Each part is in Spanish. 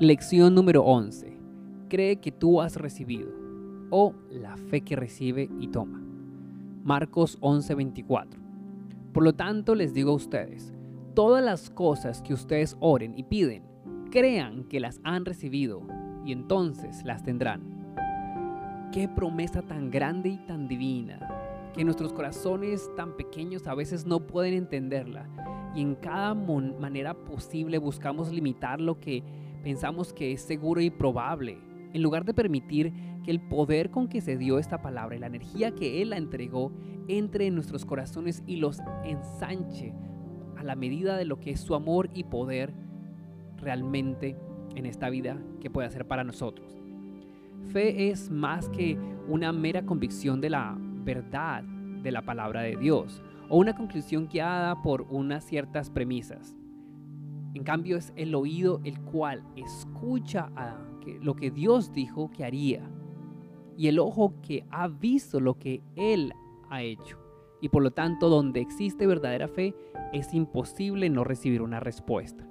Lección número 11. Cree que tú has recibido o la fe que recibe y toma. Marcos 11:24. Por lo tanto les digo a ustedes, todas las cosas que ustedes oren y piden, crean que las han recibido y entonces las tendrán. Qué promesa tan grande y tan divina, que nuestros corazones tan pequeños a veces no pueden entenderla y en cada manera posible buscamos limitar lo que pensamos que es seguro y probable, en lugar de permitir que el poder con que se dio esta palabra y la energía que Él la entregó entre en nuestros corazones y los ensanche a la medida de lo que es su amor y poder realmente en esta vida que puede hacer para nosotros. Fe es más que una mera convicción de la verdad de la palabra de Dios o una conclusión guiada por unas ciertas premisas. En cambio es el oído el cual escucha lo que Dios dijo que haría y el ojo que ha visto lo que Él ha hecho. Y por lo tanto, donde existe verdadera fe, es imposible no recibir una respuesta.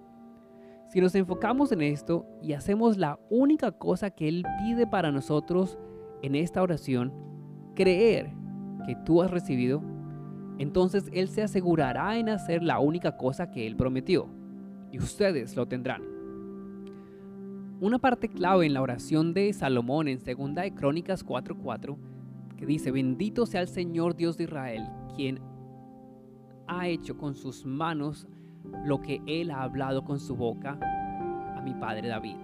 Si nos enfocamos en esto y hacemos la única cosa que Él pide para nosotros en esta oración, creer que tú has recibido, entonces Él se asegurará en hacer la única cosa que Él prometió, y ustedes lo tendrán. Una parte clave en la oración de Salomón en 2 de Crónicas 4:4, que dice, bendito sea el Señor Dios de Israel, quien ha hecho con sus manos lo que Él ha hablado con su boca a mi padre David.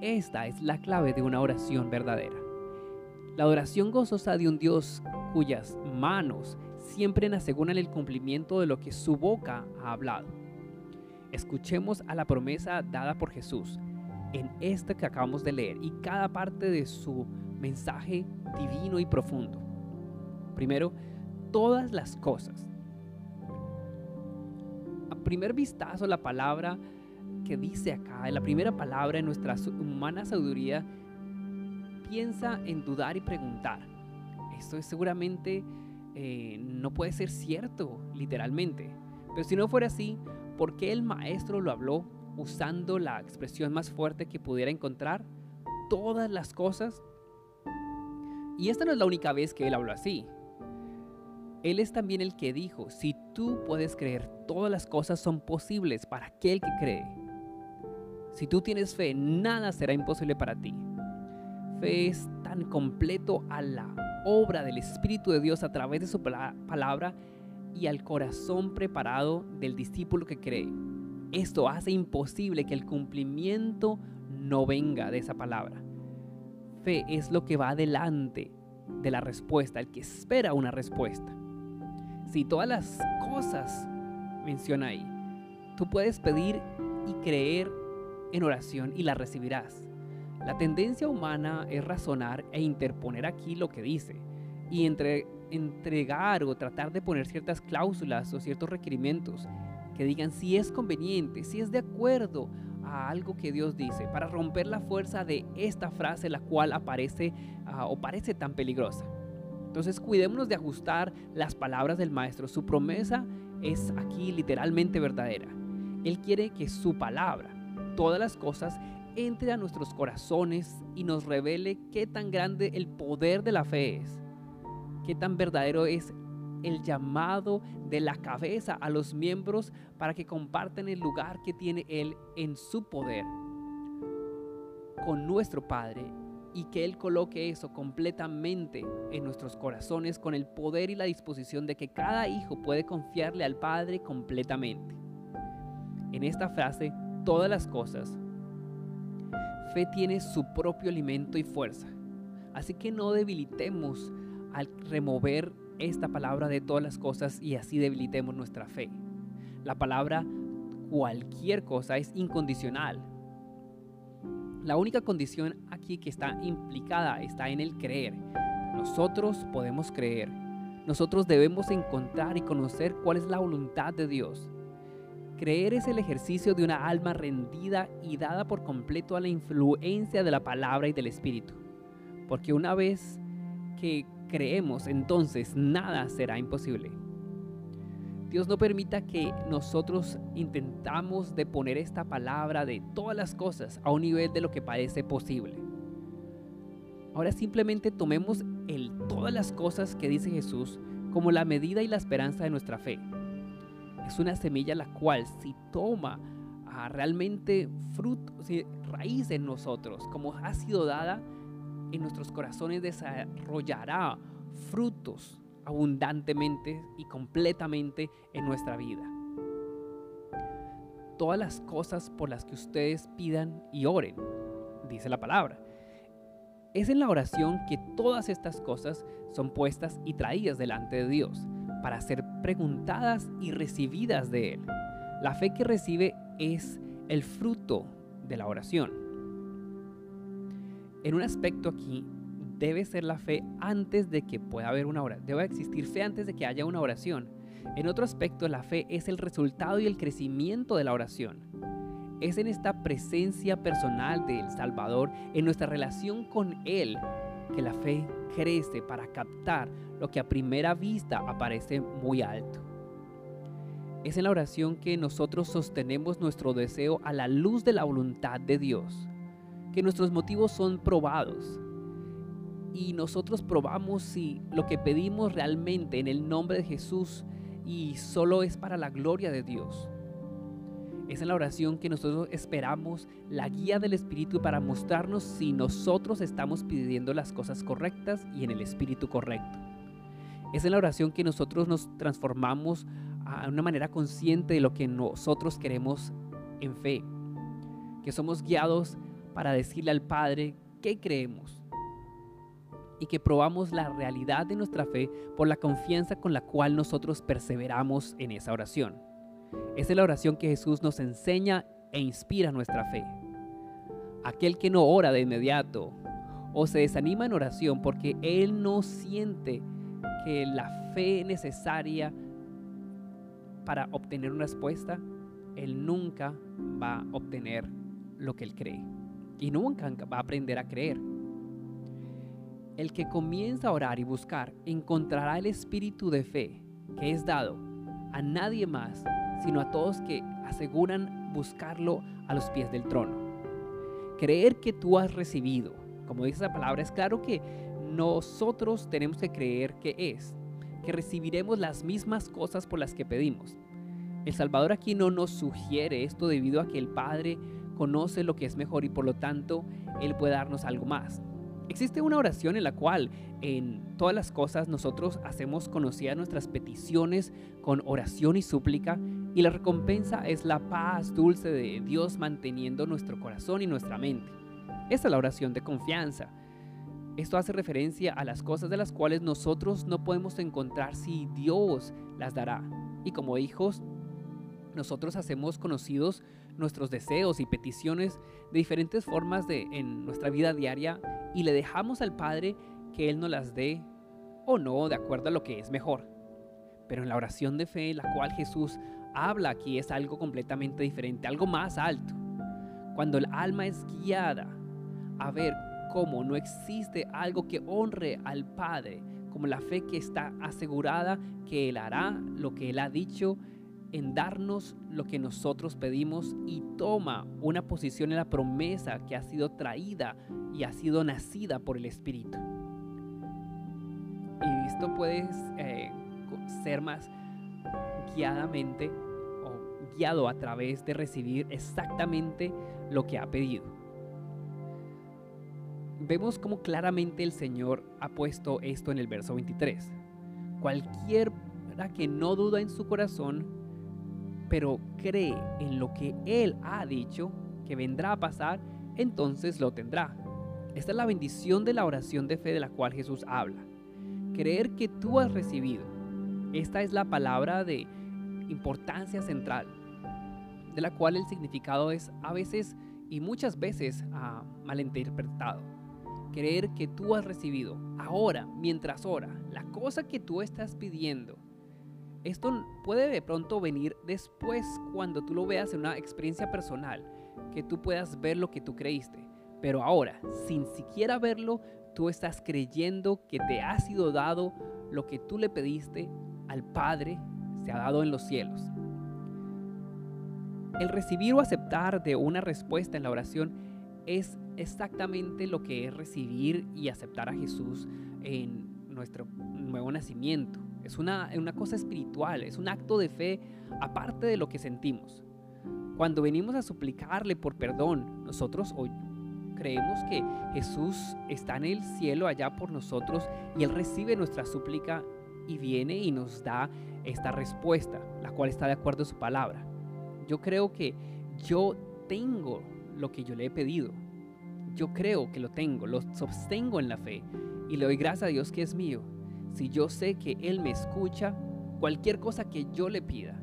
Esta es la clave de una oración verdadera. La oración gozosa de un Dios cuyas manos siempre aseguran el cumplimiento de lo que su boca ha hablado. Escuchemos a la promesa dada por Jesús en esta que acabamos de leer y cada parte de su mensaje divino y profundo. Primero, todas las cosas. A primer vistazo, la palabra que dice acá, la primera palabra en nuestra humana sabiduría, piensa en dudar y preguntar. Esto es seguramente eh, no puede ser cierto, literalmente. Pero si no fuera así, ¿por qué el maestro lo habló usando la expresión más fuerte que pudiera encontrar? Todas las cosas. Y esta no es la única vez que él habló así. Él es también el que dijo, si tú puedes creer, todas las cosas son posibles para aquel que cree. Si tú tienes fe, nada será imposible para ti. Fe es tan completo a la obra del Espíritu de Dios a través de su palabra y al corazón preparado del discípulo que cree. Esto hace imposible que el cumplimiento no venga de esa palabra. Fe es lo que va adelante de la respuesta, el que espera una respuesta. Si todas las cosas menciona ahí, tú puedes pedir y creer en oración y la recibirás. La tendencia humana es razonar e interponer aquí lo que dice y entre, entregar o tratar de poner ciertas cláusulas o ciertos requerimientos que digan si es conveniente, si es de acuerdo a algo que Dios dice, para romper la fuerza de esta frase la cual aparece ah, o parece tan peligrosa. Entonces cuidémonos de ajustar las palabras del maestro. Su promesa es aquí literalmente verdadera. Él quiere que su palabra, todas las cosas, entre a nuestros corazones y nos revele qué tan grande el poder de la fe es, qué tan verdadero es el llamado de la cabeza a los miembros para que compartan el lugar que tiene Él en su poder con nuestro Padre y que Él coloque eso completamente en nuestros corazones con el poder y la disposición de que cada hijo puede confiarle al Padre completamente. En esta frase, todas las cosas fe tiene su propio alimento y fuerza. Así que no debilitemos al remover esta palabra de todas las cosas y así debilitemos nuestra fe. La palabra cualquier cosa es incondicional. La única condición aquí que está implicada está en el creer. Nosotros podemos creer. Nosotros debemos encontrar y conocer cuál es la voluntad de Dios. Creer es el ejercicio de una alma rendida y dada por completo a la influencia de la palabra y del Espíritu. Porque una vez que creemos, entonces nada será imposible. Dios no permita que nosotros intentamos de poner esta palabra de todas las cosas a un nivel de lo que parece posible. Ahora simplemente tomemos el todas las cosas que dice Jesús como la medida y la esperanza de nuestra fe. Es una semilla la cual si toma a realmente fruto, raíz en nosotros, como ha sido dada en nuestros corazones, desarrollará frutos abundantemente y completamente en nuestra vida. Todas las cosas por las que ustedes pidan y oren, dice la palabra. Es en la oración que todas estas cosas son puestas y traídas delante de Dios para ser preguntadas y recibidas de Él. La fe que recibe es el fruto de la oración. En un aspecto aquí debe ser la fe antes de que pueda haber una oración. Debe existir fe antes de que haya una oración. En otro aspecto, la fe es el resultado y el crecimiento de la oración. Es en esta presencia personal del Salvador, en nuestra relación con Él, que la fe crece para captar lo que a primera vista aparece muy alto. Es en la oración que nosotros sostenemos nuestro deseo a la luz de la voluntad de Dios, que nuestros motivos son probados, y nosotros probamos si lo que pedimos realmente en el nombre de Jesús y solo es para la gloria de Dios. Es en la oración que nosotros esperamos la guía del Espíritu para mostrarnos si nosotros estamos pidiendo las cosas correctas y en el Espíritu correcto. Es en la oración que nosotros nos transformamos a una manera consciente de lo que nosotros queremos en fe. Que somos guiados para decirle al Padre qué creemos y que probamos la realidad de nuestra fe por la confianza con la cual nosotros perseveramos en esa oración. Esa es la oración que Jesús nos enseña e inspira nuestra fe. Aquel que no ora de inmediato o se desanima en oración porque él no siente que la fe necesaria para obtener una respuesta, él nunca va a obtener lo que él cree. Y nunca va a aprender a creer. El que comienza a orar y buscar encontrará el espíritu de fe que es dado a nadie más, sino a todos que aseguran buscarlo a los pies del trono. Creer que tú has recibido, como dice la palabra, es claro que nosotros tenemos que creer que es, que recibiremos las mismas cosas por las que pedimos. El Salvador aquí no nos sugiere esto debido a que el Padre conoce lo que es mejor y por lo tanto Él puede darnos algo más. Existe una oración en la cual en todas las cosas nosotros hacemos conocidas nuestras peticiones con oración y súplica y la recompensa es la paz dulce de Dios manteniendo nuestro corazón y nuestra mente. Esta es la oración de confianza. Esto hace referencia a las cosas de las cuales nosotros no podemos encontrar si Dios las dará. Y como hijos, nosotros hacemos conocidos nuestros deseos y peticiones de diferentes formas de, en nuestra vida diaria y le dejamos al Padre que Él nos las dé o no de acuerdo a lo que es mejor. Pero en la oración de fe, la cual Jesús habla aquí, es algo completamente diferente, algo más alto. Cuando el alma es guiada a ver cómo no existe algo que honre al Padre, como la fe que está asegurada que Él hará lo que Él ha dicho en darnos lo que nosotros pedimos y toma una posición en la promesa que ha sido traída y ha sido nacida por el Espíritu. Y esto puede eh, ser más guiadamente o guiado a través de recibir exactamente lo que ha pedido. Vemos cómo claramente el Señor ha puesto esto en el verso 23. Cualquiera que no duda en su corazón, pero cree en lo que Él ha dicho que vendrá a pasar, entonces lo tendrá. Esta es la bendición de la oración de fe de la cual Jesús habla. Creer que tú has recibido. Esta es la palabra de importancia central, de la cual el significado es a veces y muchas veces ah, malinterpretado. Creer que tú has recibido ahora, mientras ora, la cosa que tú estás pidiendo esto puede de pronto venir después cuando tú lo veas en una experiencia personal, que tú puedas ver lo que tú creíste. Pero ahora, sin siquiera verlo, tú estás creyendo que te ha sido dado lo que tú le pediste al Padre, se ha dado en los cielos. El recibir o aceptar de una respuesta en la oración es exactamente lo que es recibir y aceptar a Jesús en nuestro nuevo nacimiento. Es una, una cosa espiritual, es un acto de fe aparte de lo que sentimos. Cuando venimos a suplicarle por perdón, nosotros hoy creemos que Jesús está en el cielo allá por nosotros y Él recibe nuestra súplica y viene y nos da esta respuesta, la cual está de acuerdo a su palabra. Yo creo que yo tengo lo que yo le he pedido. Yo creo que lo tengo, lo sostengo en la fe y le doy gracias a Dios que es mío. Si yo sé que Él me escucha, cualquier cosa que yo le pida,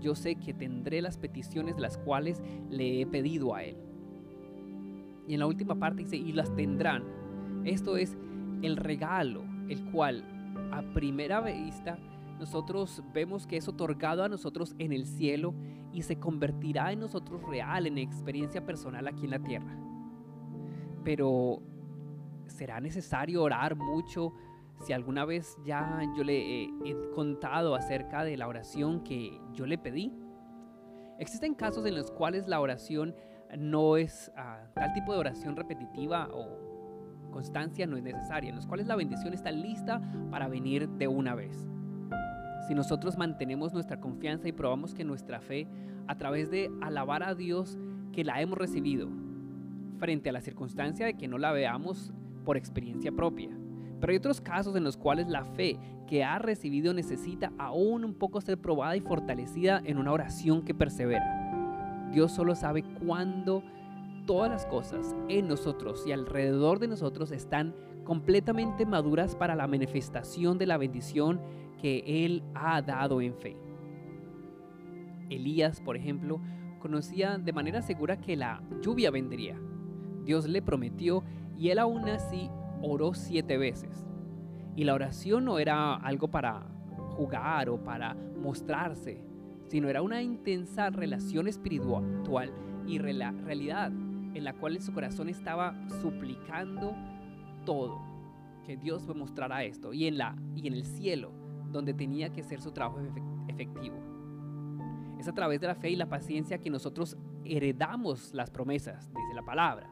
yo sé que tendré las peticiones las cuales le he pedido a Él. Y en la última parte dice, y las tendrán. Esto es el regalo, el cual a primera vista nosotros vemos que es otorgado a nosotros en el cielo y se convertirá en nosotros real, en experiencia personal aquí en la tierra. Pero será necesario orar mucho. Si alguna vez ya yo le he, contado acerca de la oración que yo le pedí, existen casos en los cuales la oración no es ah, tal tipo de oración repetitiva o constancia no es necesaria, en los cuales la bendición está lista para venir de una vez. Si nosotros mantenemos nuestra confianza y probamos que nuestra fe, a través de alabar a Dios que la hemos recibido, frente a la circunstancia de que no la veamos por experiencia propia. Pero hay otros casos en los cuales la fe que ha recibido necesita aún un poco ser probada y fortalecida en una oración que persevera. Dios solo sabe cuándo todas las cosas en nosotros y alrededor de nosotros están completamente maduras para la manifestación de la bendición que Él ha dado en fe. Elías, por ejemplo, conocía de manera segura que la lluvia vendría. Dios le prometió y él aún así oró siete veces. Y la oración no era algo para jugar o para mostrarse, sino era una intensa relación espiritual y realidad en la cual su corazón estaba suplicando todo, que Dios me mostrara esto, y en, la, y en el cielo, donde tenía que ser su trabajo efectivo. Es a través de la fe y la paciencia que nosotros heredamos las promesas, dice la palabra.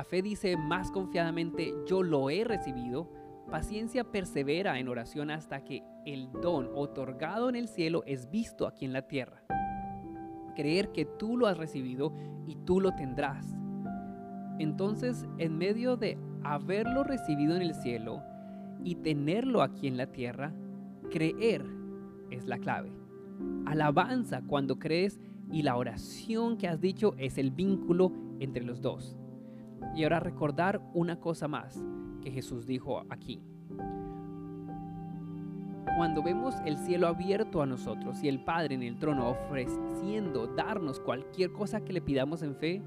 La fe dice más confiadamente, yo lo he recibido, Paciencia persevera en oración hasta que el don otorgado en el cielo es visto aquí en la tierra. Creer que tú lo has recibido y tú lo tendrás. Entonces, en medio de haberlo recibido en el cielo y tenerlo aquí en la tierra, creer es la clave. Alabanza cuando crees y la oración que has dicho es el vínculo entre los dos. Y ahora recordar una cosa más que Jesús dijo aquí. Cuando vemos el cielo abierto a nosotros y el Padre en el trono ofreciendo darnos cualquier cosa que le pidamos en fe,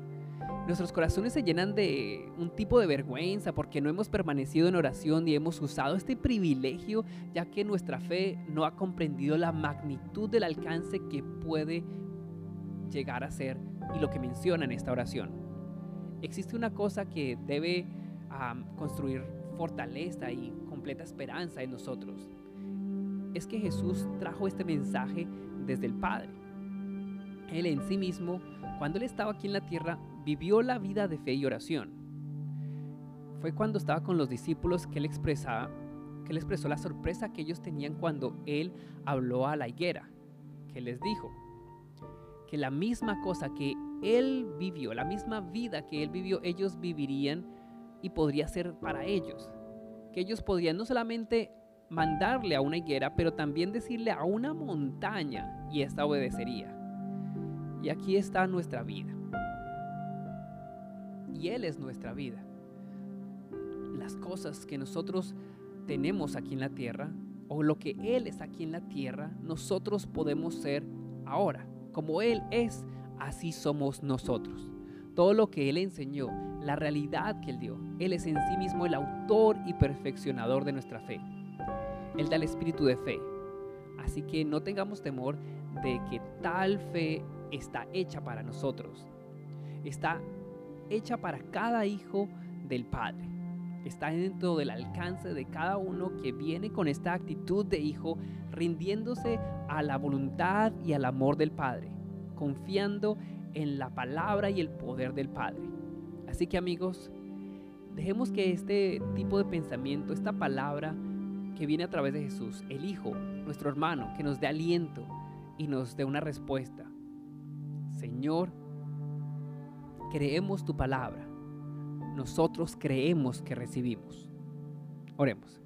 nuestros corazones se llenan de un tipo de vergüenza porque no hemos permanecido en oración y hemos usado este privilegio ya que nuestra fe no ha comprendido la magnitud del alcance que puede llegar a ser y lo que menciona en esta oración. Existe una cosa que debe construir fortaleza y completa esperanza en nosotros. Es que Jesús trajo este mensaje desde el Padre. Él en sí mismo, cuando él estaba aquí en la tierra, vivió la vida de fe y oración. Fue cuando estaba con los discípulos que él expresaba, que él expresó la sorpresa que ellos tenían cuando él habló a la higuera, que les dijo que la misma cosa que él vivió, la misma vida que él vivió, ellos vivirían y podría ser para ellos. Que ellos podrían no solamente mandarle a una higuera, pero también decirle a una montaña y esta obedecería. Y aquí está nuestra vida. Y Él es nuestra vida. Las cosas que nosotros tenemos aquí en la tierra, o lo que Él es aquí en la tierra, nosotros podemos ser ahora. Como Él es, así somos nosotros. Todo lo que Él enseñó, la realidad que Él dio. Él es en sí mismo el autor y perfeccionador de nuestra fe. Él da el espíritu de fe. Así que no tengamos temor de que tal fe está hecha para nosotros. Está hecha para cada hijo del Padre. está dentro del alcance de cada uno que viene con esta actitud de hijo, rindiéndose a la voluntad y al amor del Padre, confiando en la palabra y el poder del Padre. Así que amigos, dejemos que este tipo de pensamiento, esta palabra que viene a través de Jesús, el Hijo, nuestro hermano, que nos dé aliento y nos dé una respuesta. Señor, creemos tu palabra nosotros creemos que recibimos. Oremos.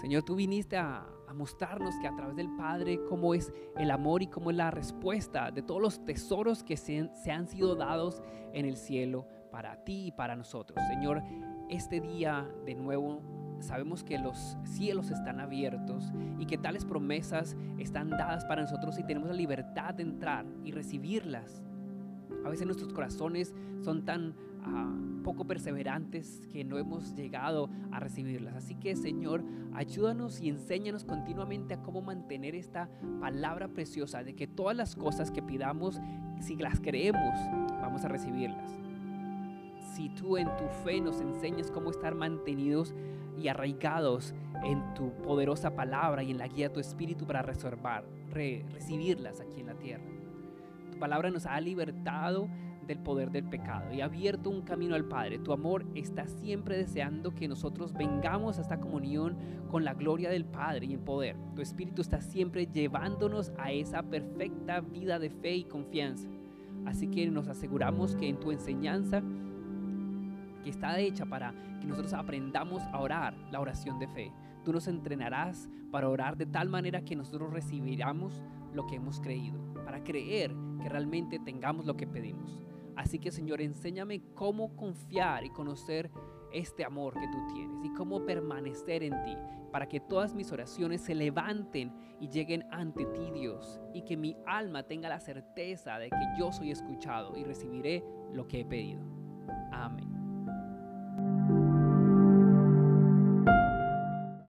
Señor, tú viniste a, mostrarnos que a través del Padre cómo es el amor y cómo es la respuesta de todos los tesoros que se, se han sido dados en el cielo para ti y para nosotros. Señor, este día de nuevo sabemos que los cielos están abiertos y que tales promesas están dadas para nosotros y tenemos la libertad de entrar y recibirlas. A veces nuestros corazones son tan poco perseverantes que no hemos llegado a recibirlas. Así que Señor, ayúdanos y enséñanos continuamente a cómo mantener esta palabra preciosa de que todas las cosas que pidamos, si las creemos, vamos a recibirlas. Si tú en tu fe nos enseñas cómo estar mantenidos y arraigados en tu poderosa palabra y en la guía de tu espíritu para reservar, recibirlas aquí en la tierra. Tu palabra nos ha libertado del poder del pecado y abierto un camino al Padre. Tu amor está siempre deseando que nosotros vengamos a esta comunión con la gloria del Padre y en poder. Tu Espíritu está siempre llevándonos a esa perfecta vida de fe y confianza. Así que nos aseguramos que en tu enseñanza, que está hecha para que nosotros aprendamos a orar la oración de fe, tú nos entrenarás para orar de tal manera que nosotros recibiramos lo que hemos creído, para creer que realmente tengamos lo que pedimos. Así que Señor, enséñame cómo confiar y conocer este amor que tú tienes y cómo permanecer en ti para que todas mis oraciones se levanten y lleguen ante ti, Dios, y que mi alma tenga la certeza de que yo soy escuchado y recibiré lo que he pedido. Amén.